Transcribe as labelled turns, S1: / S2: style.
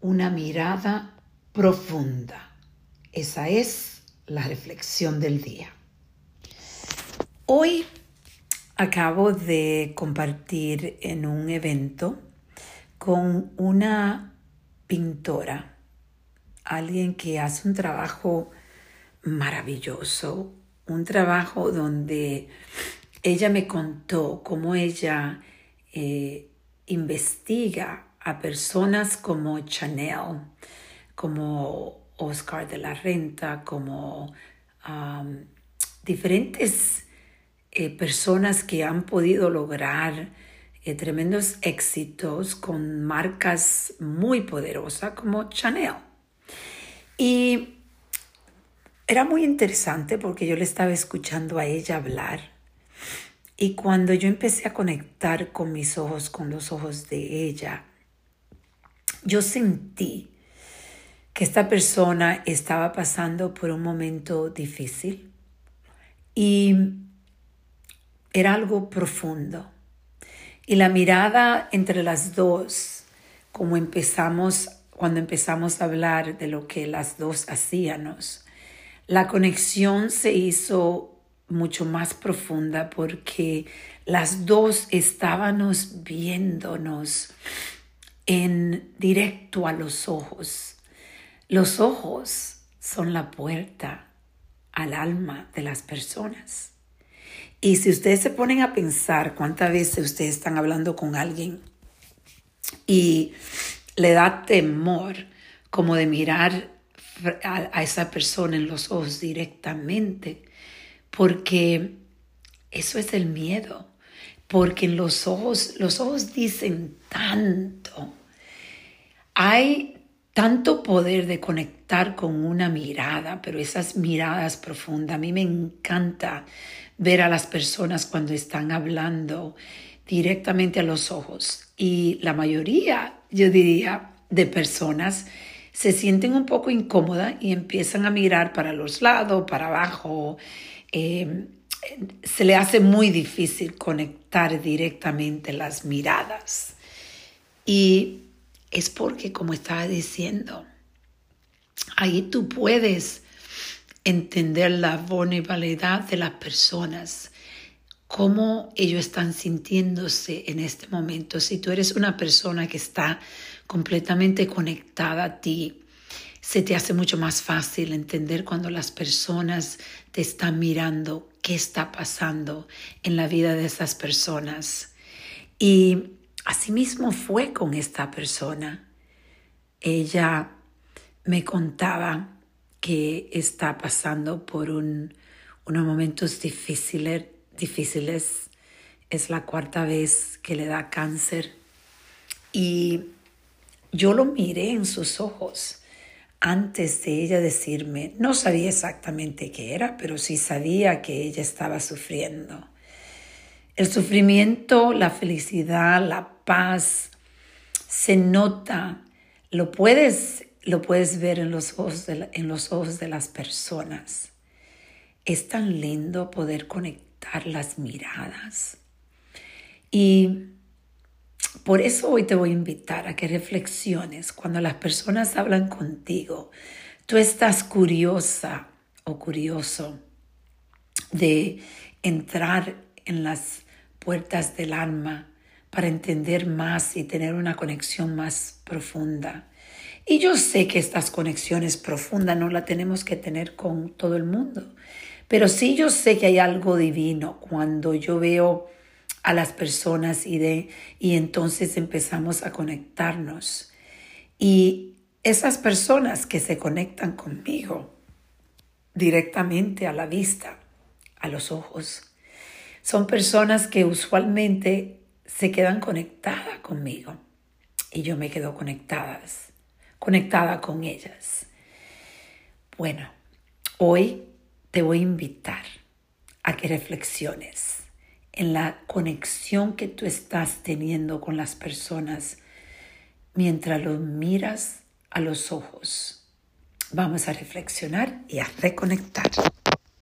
S1: una mirada profunda. Esa es la reflexión del día. Hoy acabo de compartir en un evento con una pintora, alguien que hace un trabajo maravilloso, un trabajo donde ella me contó cómo ella eh, investiga a personas como Chanel, como Oscar de la Renta, como diferentes eh, personas que han podido lograr eh, tremendos éxitos con marcas muy poderosas como Chanel. Y era muy interesante porque yo le estaba escuchando a ella hablar y cuando yo empecé a conectar con mis ojos, con los ojos de ella, yo sentí que esta persona estaba pasando por un momento difícil y era algo profundo. Y la mirada entre las dos, como empezamos, cuando empezamos a hablar de lo que las dos hacíamos, la conexión se hizo mucho más profunda porque las dos estábamos viéndonos en directo a los ojos. Los ojos son la puerta al alma de las personas. Y si ustedes se ponen a pensar cuántas veces ustedes están hablando con alguien y le da temor como de mirar a, esa persona en los ojos directamente, porque eso es el miedo, porque en los ojos, los ojos dicen tanto. Hay tanto poder de conectar con una mirada, pero esas miradas profundas, a mí me encanta ver a las personas cuando están hablando directamente a los ojos. Y la mayoría, yo diría, de personas se sienten un poco incómodas y empiezan a mirar para los lados, para abajo. Eh, se le hace muy difícil conectar directamente las miradas. Y es porque, como estaba diciendo, ahí tú puedes entender la vulnerabilidad de las personas, cómo ellos están sintiéndose en este momento. Si tú eres una persona que está completamente conectada a ti, se te hace mucho más fácil entender cuando las personas te están mirando qué está pasando en la vida de esas personas. Y asimismo fue con esta persona. Ella me contaba que está pasando por unos momentos difíciles, difíciles. Es la cuarta vez que le da cáncer. Y yo lo miré en sus ojos antes de ella decirme, no sabía exactamente qué era, pero sí sabía que ella estaba sufriendo. El sufrimiento, la felicidad, la paz, se nota, lo puedes, lo puedes ver en los, ojos de en los ojos de las personas. Es tan lindo poder conectar las miradas. Y por eso hoy te voy a invitar a que reflexiones cuando las personas hablan contigo. Tú estás curiosa o curioso de entrar en las puertas del alma para entender más y tener una conexión más profunda. Y yo sé que estas conexiones profundas no las tenemos que tener con todo el mundo, pero sí yo sé que hay algo divino cuando yo veo a las personas y, de, y entonces empezamos a conectarnos. Y esas personas que se conectan conmigo directamente a la vista, a los ojos, son personas que usualmente se quedan conectadas conmigo y yo me quedo conectadas, conectada con ellas. Bueno, hoy te voy a invitar a que reflexiones en la conexión que tú estás teniendo con las personas mientras los miras a los ojos. Vamos a reflexionar y a reconectar.